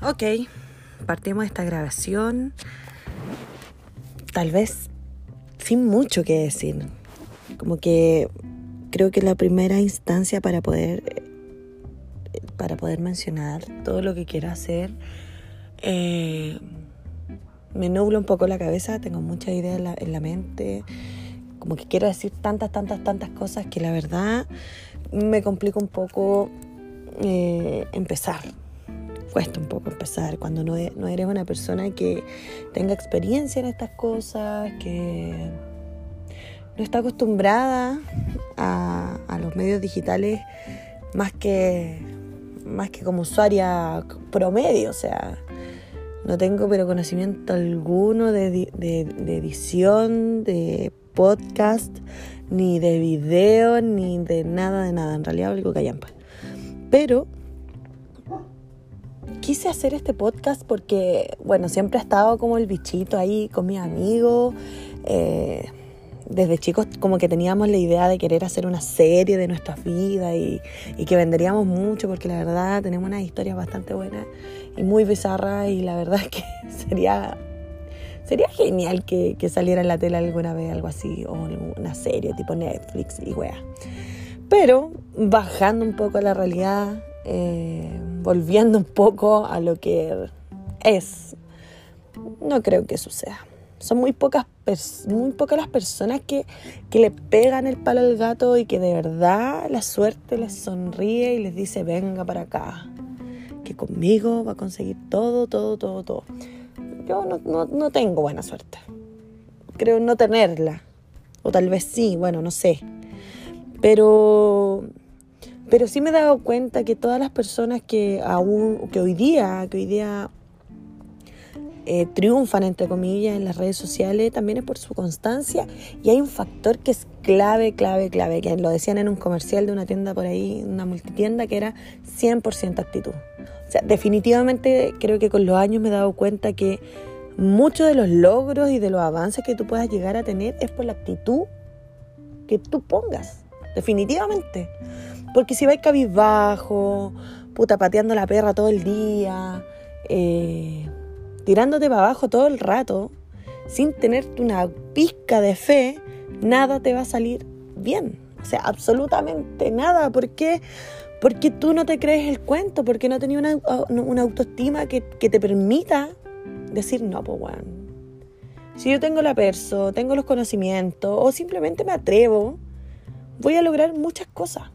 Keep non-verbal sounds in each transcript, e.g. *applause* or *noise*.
Ok, partimos esta grabación, tal vez sin mucho que decir. Como que creo que la primera instancia para poder para poder mencionar todo lo que quiero hacer. Eh, me nubla un poco la cabeza, tengo muchas ideas en la, mente, como que quiero decir tantas, tantas, tantas cosas que la verdad me complica un poco eh, empezar cuesta un poco empezar cuando no, e, no eres una persona que tenga experiencia en estas cosas, que no está acostumbrada a, a los medios digitales más que, más que como usuaria promedio, o sea, no tengo pero conocimiento alguno de, de, de edición, de podcast, ni de video, ni de nada, de nada. En realidad, algo hayan. Pero quise hacer este podcast porque, bueno, siempre he estado como el bichito ahí con mis amigos. Eh, desde chicos como que teníamos la idea de querer hacer una serie de nuestras vidas y, que venderíamos mucho porque la verdad tenemos unas historias bastante buenas y muy bizarras y la verdad es *laughs* que sería, sería genial que, saliera en la tele alguna vez algo así o una serie tipo Netflix y wea. Pero bajando un poco la realidad, eh, volviendo un poco a lo que es. No creo que suceda. Son muy pocas, muy pocas las personas que, que le pegan el palo al gato y que de verdad la suerte les sonríe y les dice, venga para acá, que conmigo va a conseguir todo, todo, todo, todo. Yo no, no, no tengo buena suerte. Creo no tenerla. O tal vez sí, bueno, no sé. Pero pero sí me he dado cuenta que todas las personas que aún, que hoy día, que hoy día eh, triunfan, entre comillas, en las redes sociales, también es por su constancia. Y hay un factor que es clave, clave, clave, que lo decían en un comercial de una tienda por ahí, una multitienda, que era 100% actitud. O sea, definitivamente creo que con los años me he dado cuenta que muchos de los logros y de los avances que tú puedas llegar a tener es por la actitud que tú pongas, definitivamente. Porque si vais cabizbajo, puta, pateando la perra todo el día, eh, tirándote para abajo todo el rato, sin tenerte una pizca de fe, nada te va a salir bien. O sea, absolutamente nada. ¿Por qué? Porque tú no te crees el cuento, porque no tenías una, una, autoestima que, que, te permita decir, no, pues, bueno. Si yo tengo la perso, tengo los conocimientos, o simplemente me atrevo, voy a lograr muchas cosas.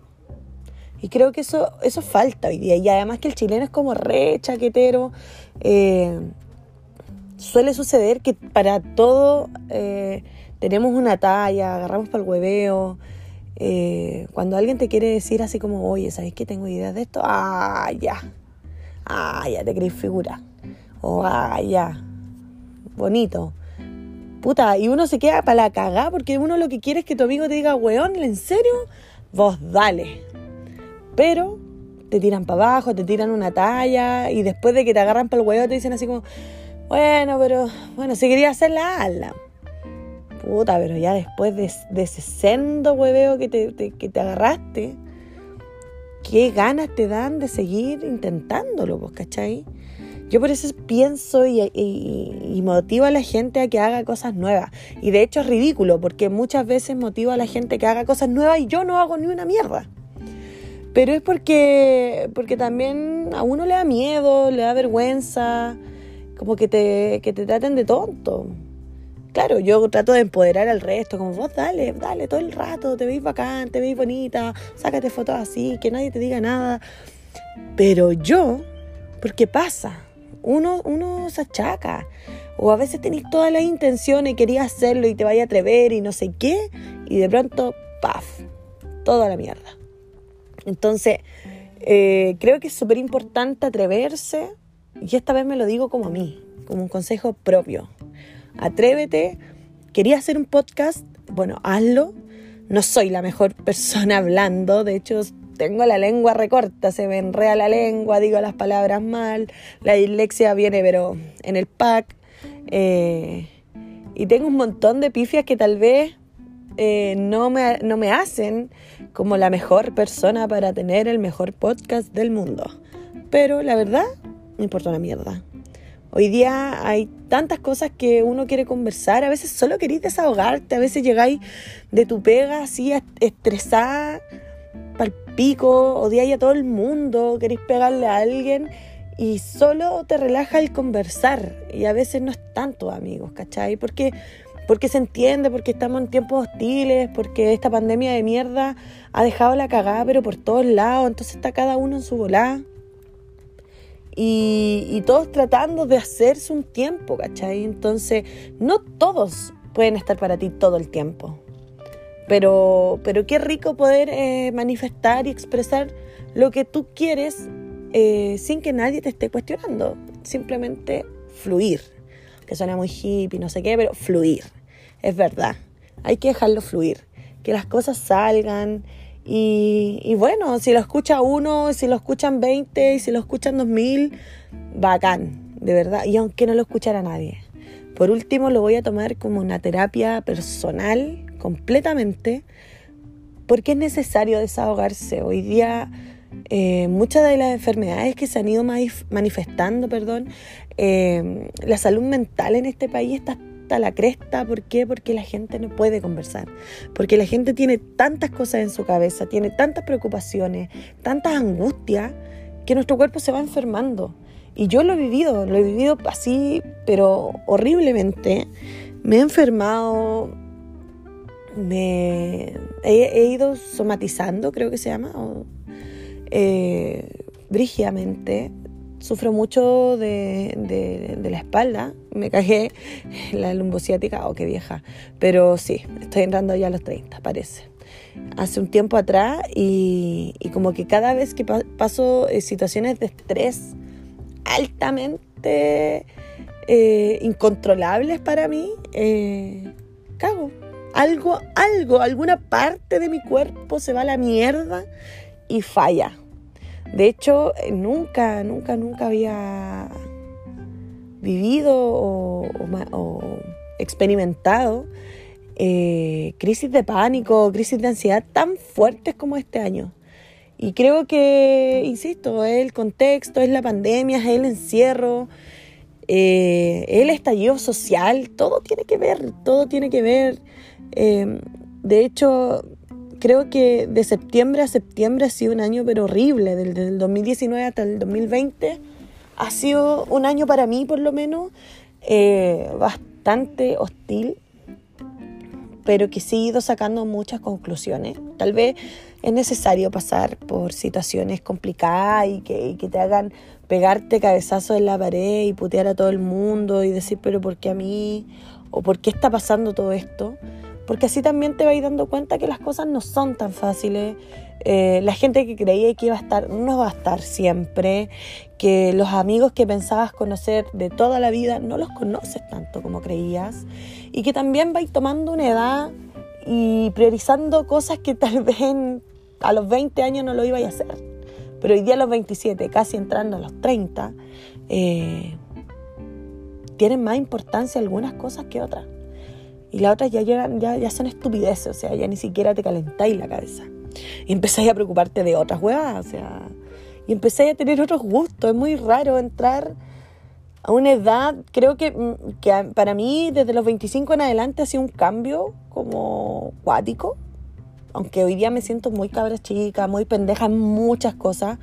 Y creo que eso, eso falta hoy día. Y además que el chileno es como re chaquetero. Eh, suele suceder que para todo eh, tenemos una talla, agarramos para el hueveo. Eh, cuando alguien te quiere decir así como, oye, ¿sabes que tengo ideas de esto? Ah, ya. Ah, ya te crees figura. O ah, ya. Bonito. Puta, y uno se queda para la cagada porque uno lo que quiere es que tu amigo te diga, weón, ¿en serio? Vos dale. Pero te tiran para abajo, te tiran una talla y después de que te agarran para el huevo te dicen así como, bueno, pero bueno, si quería hacer la ala. Puta, pero ya después de, ese sendo hueveo que te, que te agarraste, qué ganas te dan de seguir intentándolo, pues, ¿cachai? Yo por eso pienso y, y, motivo a la gente a que haga cosas nuevas. Y de hecho es ridículo, porque muchas veces motivo a la gente que haga cosas nuevas y yo no hago ni una mierda. Pero es porque, porque también a uno le da miedo, le da vergüenza, como que te, que te traten de tonto. Claro, yo trato de empoderar al resto, como vos dale, dale todo el rato, te veis bacán, te veis bonita, sácate fotos así, que nadie te diga nada. Pero yo, porque pasa, uno, uno se achaca. O a veces tenéis todas las intenciones querías hacerlo y te vaya a atrever y no sé qué, y de pronto, paf, toda la mierda. Entonces, eh, creo que es súper importante atreverse, y esta vez me lo digo como a mí, como un consejo propio. Atrévete, quería hacer un podcast, bueno, hazlo. No soy la mejor *laughs* persona hablando, de hecho tengo la lengua recorta, se me enrea la lengua, digo las palabras mal, la dislexia viene pero en el pack. Eh, y tengo un montón de pifias que tal vez eh, no, me, no me hacen como la mejor persona para tener el mejor podcast del mundo. Pero la verdad, no importa una mierda. Hoy día hay tantas cosas que uno quiere conversar, a veces solo queréis desahogarte, a veces llegáis de tu pega así estresada, pal pico, odiáis a todo el mundo, queréis pegarle a alguien y solo te relaja el conversar y a veces no es tanto amigos, ¿cachai? Porque, porque se entiende, porque estamos en tiempos hostiles, porque esta pandemia de mierda ha dejado la cagada pero por todos lados, entonces está cada uno en su volá y, todos tratando de hacerse un tiempo, ¿cachai? Entonces, no todos pueden estar para ti todo el tiempo. Pero, pero qué rico poder eh, manifestar y expresar lo que tú quieres eh, sin que nadie te esté cuestionando. Simplemente fluir. Que suena muy hippie, no sé qué, pero fluir. Es verdad. Hay que dejarlo fluir. Que las cosas salgan y, bueno, si lo escucha uno, si lo escuchan 20 y si lo escuchan 2000, bacán, de verdad. Y aunque no lo escuchara nadie. Por último, lo voy a tomar como una terapia personal completamente porque es necesario desahogarse. Hoy día eh, muchas de las enfermedades que se han ido manifestando, perdón, eh, la salud mental en este país está la cresta. ¿Por qué? Porque la gente no puede conversar. Porque la gente tiene tantas cosas en su cabeza, tiene tantas preocupaciones, tantas angustias, que nuestro cuerpo se va enfermando. Y yo lo he vivido, lo he vivido así, pero horriblemente. Me he enfermado, me he, ido somatizando, creo que se llama, eh, brígidamente sufro mucho de, la espalda. Me cajé la lumbociática, oh, qué vieja. Pero sí, estoy entrando ya a los 30, parece. Hace un tiempo atrás y, como que cada vez que paso eh, situaciones de estrés altamente eh, incontrolables para mí, eh, cago. Algo, algo, alguna parte de mi cuerpo se va a la mierda y falla de hecho, eh, nunca, nunca, nunca había vivido o, experimentado eh, crisis de pánico, crisis de ansiedad tan fuertes como este año. Y creo que, insisto, es el contexto, es la pandemia, es el encierro, eh, el estallido social, todo tiene que ver, todo tiene que ver. de hecho, creo que de septiembre a septiembre ha sido un año pero horrible, desde el 2019 hasta el 2020 ha sido un año para mí por lo menos eh, bastante hostil, pero que sí he ido sacando muchas conclusiones. Tal vez es necesario pasar por situaciones complicadas y que, y que te hagan pegarte cabezazo en la pared y putear a todo el mundo y decir, pero ¿por qué a mí? ¿O por qué está pasando todo esto? Porque así también te vas dando cuenta que las cosas no son tan fáciles. Eh, la gente que creía que iba a estar no va a estar siempre, que los amigos que pensabas conocer de toda la vida no los conoces tanto como creías y que también vais tomando una edad y priorizando cosas que tal *laughs* vez a los 20 años no lo ibais a hacer. Pero hoy día a los 27, casi entrando a los 30, eh, tienen más importancia algunas cosas que otras. Y las otras ya, ya, ya son estupideces, o sea, ya ni siquiera te calentáis la cabeza. Y empezáis a preocuparte de otras huevas, o sea, y empezáis a tener otros gustos. Es muy raro entrar a una edad, creo que, mm, que para mí desde los 25 en adelante ha sido un cambio como cuático, aunque hoy día me siento muy cabra chica, muy pendeja en muchas cosas,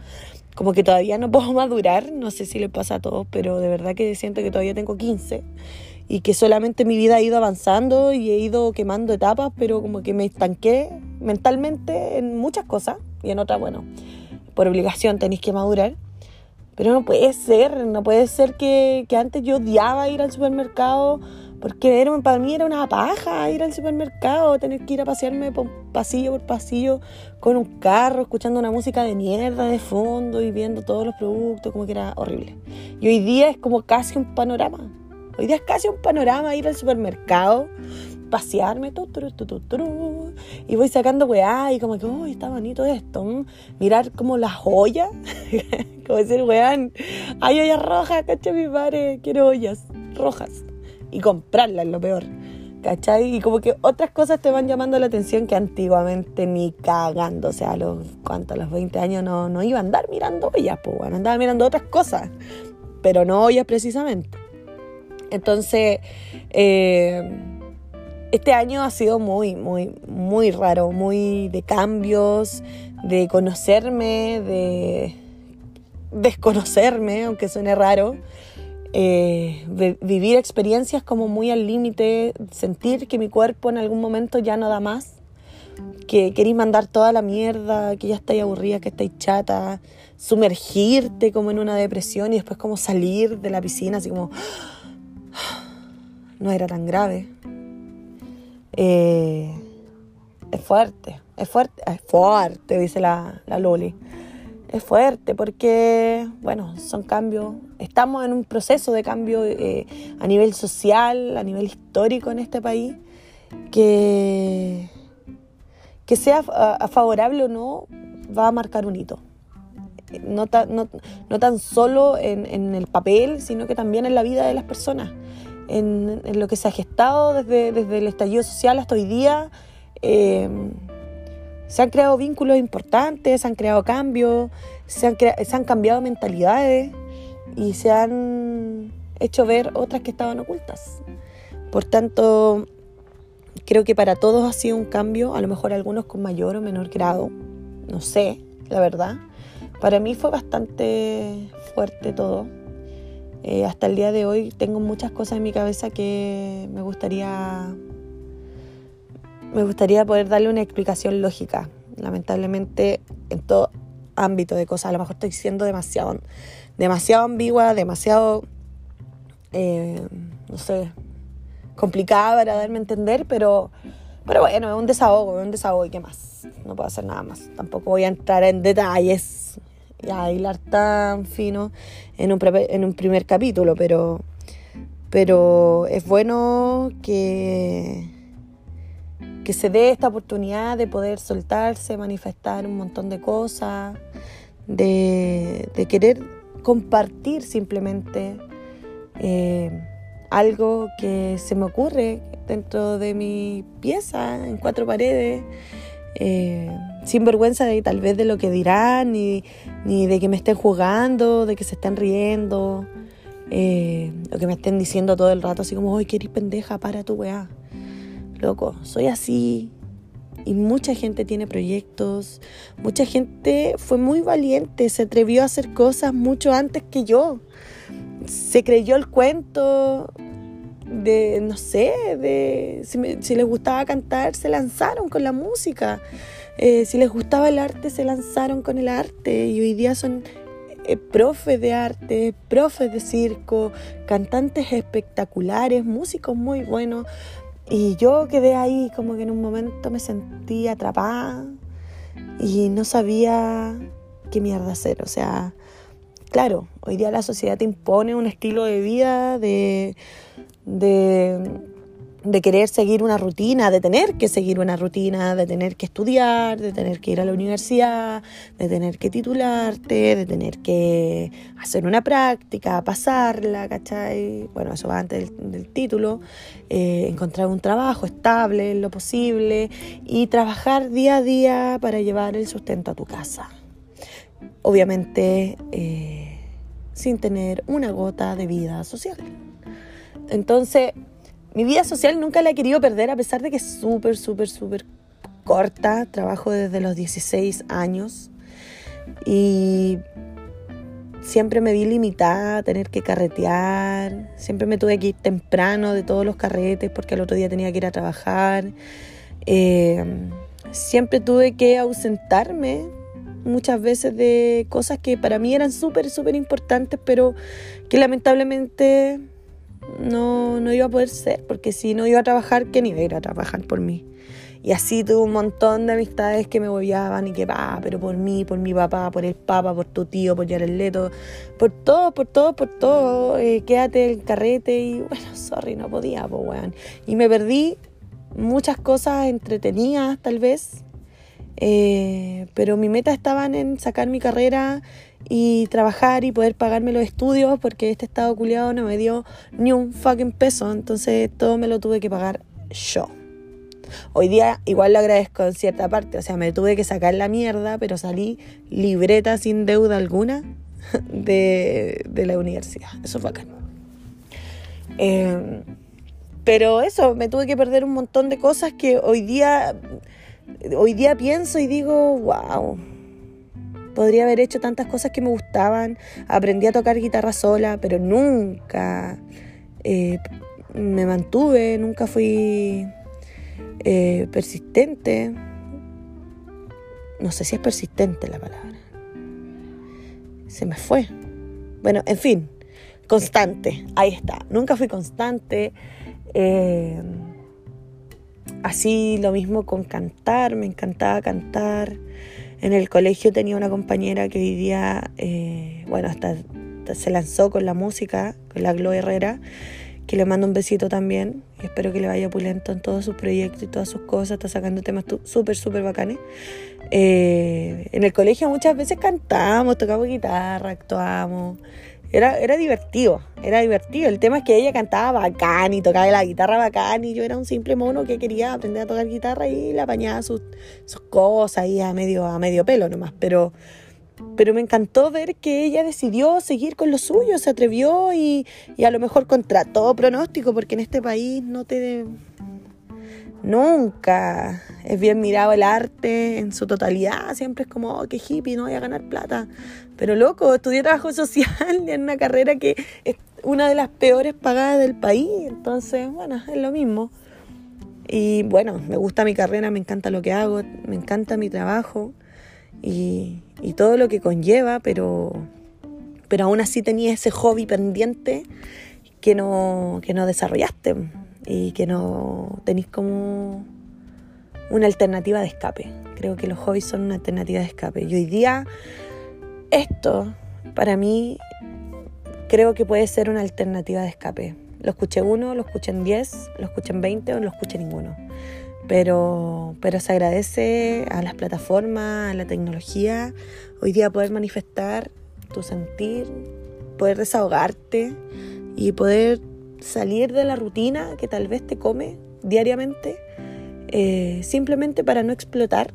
como que todavía no puedo *laughs* madurar, no sé si le pasa a todos, pero de verdad que siento que todavía tengo 15 y que solamente mi vida ha ido avanzando y he ido quemando etapas, pero como que me estanqué mentalmente en muchas cosas y en otras, bueno, por obligación tenéis que madurar. Pero no puede ser, no puede ser que, que antes yo odiaba ir al supermercado porque era, para mí era una paja ir al supermercado, tener que ir a pasearme por pasillo por pasillo con un carro, escuchando una música de mierda de fondo y viendo todos los productos, como que era horrible. Y hoy día es como casi un panorama. Hoy día es casi un panorama ir al supermercado, pasearme, y voy sacando weá y como que, uy, está bonito esto. Mirar como las joyas, *laughs* como decir, weón, hay ollas rojas, caché mi padre, quiero ollas rojas. Y comprarlas, lo peor. ¿Cachai? Y como que otras cosas te van llamando la atención que antiguamente ni cagando. O sea, a los, ¿cuánto? A los 20 años no, no iba a andar mirando ollas, pues bueno, andaba mirando otras cosas pero no ollas precisamente. Entonces, eh, este año ha sido muy, muy, muy raro, muy de cambios, de conocerme, de desconocerme, aunque suene raro. Eh, vivir experiencias como muy al límite, sentir que mi cuerpo en algún momento ya no da más, que queréis mandar toda la mierda, que ya estáis aburrida, que estáis chata, sumergirte como en una depresión y después como salir de la piscina así como *sighs* no era tan grave. Eh, es fuerte, es fuerte, es fuerte, dice la, la Loli es fuerte porque, bueno, son cambios, estamos en un proceso de cambio eh, a nivel social, a nivel histórico en este país, que, que sea favorable o no, va a marcar un hito. No, no, tan solo en, el papel, sino que también en la vida de las personas, en, lo que se ha gestado desde, desde, el estallido social hasta hoy día. Eh, se han creado vínculos importantes, se han creado cambios, se han, se han cambiado mentalidades y se han hecho ver otras que estaban ocultas. Por tanto, creo que para todos ha sido un cambio, a lo mejor algunos con mayor o menor grado, no sé, la verdad. Para mí fue bastante fuerte todo. Eh, hasta el día de hoy tengo muchas cosas en mi cabeza que me gustaría me gustaría poder darle una explicación lógica. Lamentablemente, en todo ámbito de cosas, a lo mejor estoy siendo demasiado, demasiado ambigua, demasiado, eh, no sé, complicada para darme a entender, pero, pero bueno, es un desahogo, es un desahogo y qué más. No puedo hacer nada más. Tampoco voy a entrar en detalles a hilar tan fino en un, en un primer capítulo, pero, pero es bueno que que se dé esta oportunidad de poder soltarse, manifestar un montón de cosas, de, querer compartir simplemente eh, algo que se me ocurre dentro de mi pieza, en cuatro paredes, eh, sin vergüenza de tal vez de lo que dirán, ni, de que me estén jugando, de que se estén riendo, eh, o que me estén diciendo todo el rato así como, ¡ay, qué pendeja, para tu weá! loco, soy así. Y mucha gente tiene proyectos, mucha gente fue muy valiente, se atrevió a hacer cosas mucho antes que yo. Se creyó el cuento de, no sé, de si, les gustaba cantar, se lanzaron con la música. Eh, si les gustaba el arte, se lanzaron con el arte. Y hoy día son eh, profes de arte, profes de circo, cantantes espectaculares, músicos muy buenos. Y yo quedé ahí como que en un momento me sentí atrapada y no sabía qué mierda hacer. O sea, claro, hoy día la sociedad te impone un estilo de vida de, de de querer seguir una rutina, de tener que seguir una rutina, de tener que estudiar, de tener que ir a la universidad, de tener que titularte, de tener que hacer una práctica, pasarla, ¿cachai? Bueno, eso va antes del, título, eh, encontrar un trabajo estable en lo posible y trabajar día a día para llevar el sustento a tu casa. Obviamente, eh, sin tener una gota de vida social. Entonces, mi vida social nunca la he querido perder a pesar de que es súper, súper, súper corta. Trabajo desde los 16 años y siempre me vi limitada a tener que carretear. Siempre me tuve que ir temprano de todos los carretes porque al otro día tenía que ir a trabajar. Eh, siempre tuve que ausentarme muchas veces de cosas que para mí eran súper, súper importantes, pero que lamentablemente no, no iba a poder ser, porque si no iba a trabajar, ¿quién iba a ir a trabajar por mí? Y así tuve un montón de amistades que me volvían y que va, pero por mí, por mi papá, por el papa, por tu tío, por Jared Leto, por todo, por todo, por todo, eh, quédate el carrete y bueno, sorry, no podía, pues weón. Y me perdí muchas cosas entretenidas tal vez, eh, pero mi meta estaba en sacar mi carrera y trabajar y poder pagarme los estudios porque este estado culiado no me dio ni un fucking peso, entonces todo me lo tuve que pagar yo. Hoy día igual lo agradezco en cierta parte, o sea, me tuve que sacar la mierda, pero salí libreta sin deuda alguna *laughs* de, la universidad. Eso es bacán. Eh, pero eso, me tuve que perder un montón de cosas que hoy día, hoy día pienso y digo, wow, podría haber hecho tantas cosas que me gustaban. Aprendí a tocar guitarra sola, pero nunca eh, me mantuve, nunca fui eh, persistente. No sé si es persistente la palabra. Se me fue. Bueno, en fin, constante, ahí está. Nunca fui constante. Eh, así lo mismo con cantar, me encantaba cantar. En el colegio tenía una compañera que vivía, eh, bueno, hasta, se lanzó con la música, con la Glo Herrera, que le mando un besito también. Y espero que le vaya pulento en todos sus proyectos y todas sus cosas. Está sacando temas súper, súper bacanes. Eh, en el colegio muchas veces cantamos, tocamos guitarra, actuamos. Era, era divertido, era divertido. El tema es que ella cantaba bacán y tocaba la guitarra bacán y yo era un simple mono que quería aprender a tocar guitarra y le apañaba sus, sus cosas ahí a medio, a medio pelo nomás. Pero, pero me encantó ver que ella decidió seguir con lo suyo, se atrevió y, y a lo mejor contra todo pronóstico, porque en este país no te... Nunca es bien mirado el arte en su totalidad, siempre es como, oh, qué hippie, no voy a ganar plata. Pero loco, estudié trabajo *laughs* social en una carrera que es una de las peores pagadas del país, entonces, bueno, es lo mismo. Y bueno, me gusta mi carrera, me encanta lo que hago, me encanta mi trabajo y, y todo lo que conlleva, pero, pero aún así tenía ese hobby pendiente que no, que no desarrollaste y que no tenéis como una alternativa de escape. Creo que los hobbies son una alternativa de escape. Y hoy día esto, para mí, creo que puede ser una alternativa de escape. Lo escuché uno, lo escuché en 10, lo escuché en 20 o no lo escuché ninguno. Pero, pero se agradece a las plataformas, a la tecnología, hoy día poder manifestar tu sentir, poder desahogarte y poder salir de la rutina que tal vez te come diariamente, eh, simplemente para no explotar,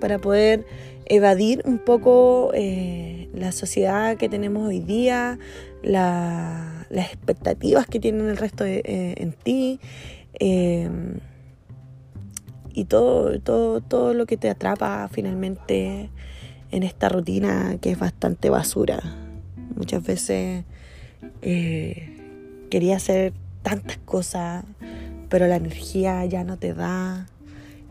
para poder evadir un poco eh, la sociedad que tenemos hoy día, las expectativas que tienen el resto de, eh, en ti y todo, todo, todo lo que te atrapa finalmente en esta rutina que es bastante basura. Muchas veces quería hacer tantas cosas, pero la energía ya no te da.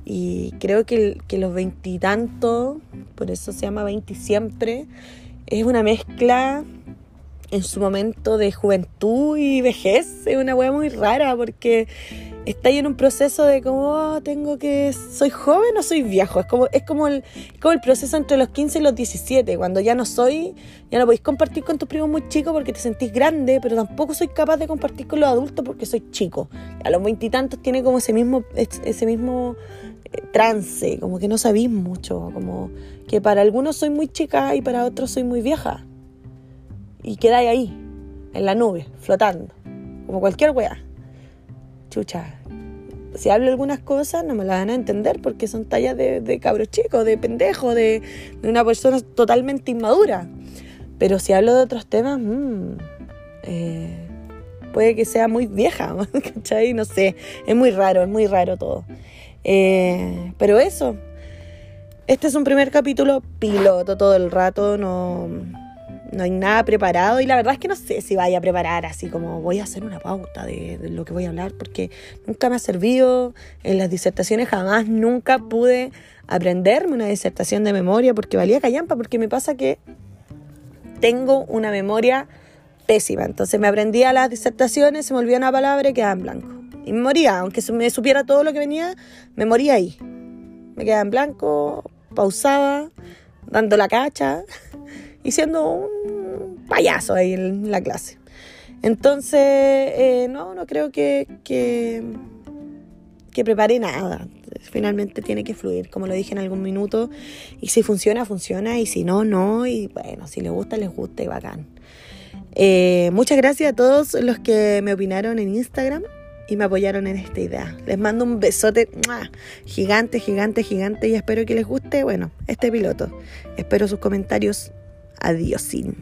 Y creo que, que los veintitantos, por eso se llama veinti siempre, es una mezcla en su momento de juventud y vejez. Es una wea muy rara porque está ahí en un proceso de como oh, tengo que soy joven o soy viejo es como es como el como el proceso entre los 15 y los 17 cuando ya no soy ya no podéis compartir con tus primos muy chicos porque te sentís grande pero tampoco soy capaz de compartir con los adultos porque soy chico. A los veintitantos tiene como ese mismo ese mismo eh, trance como que no sabéis mucho como que para algunos soy muy chica y para otros soy muy vieja y quedáis ahí en la nube flotando como cualquier wea chucha, si hablo algunas cosas no me las van a entender porque son tallas de, de cabros chicos, de pendejo, de, una persona totalmente inmadura. Pero si hablo de otros temas, mmm, puede que sea muy vieja, *laughs* ¿cachai? No sé, es muy raro, es muy raro todo. Eh, pero eso, este es un primer capítulo piloto todo el rato, no no hay nada preparado y la verdad es que no sé si vaya a preparar así como voy a hacer una pauta de, lo que voy a hablar porque nunca me ha servido. En las disertaciones jamás nunca pude aprenderme una disertación de memoria porque valía callampa porque me pasa que tengo una memoria pésima. Entonces me aprendía las disertaciones se me olvidaba una palabra y quedaba en blanco. Y me moría aunque me supiera todo lo que venía me moría ahí. Me quedaba en blanco pausaba dando la cacha y siendo un payaso ahí en la clase. Entonces, eh, no, no creo que, que, prepare nada. Finalmente tiene que fluir, como lo dije en algún minuto. Y si funciona, funciona. Y si no, no. Y bueno, si les gusta, les gusta y bacán. Eh, muchas gracias a todos los que me opinaron en Instagram y me apoyaron en esta idea. Les mando un besote gigante, gigante, gigante y espero que les guste, bueno, este piloto. Espero sus comentarios Adiósín.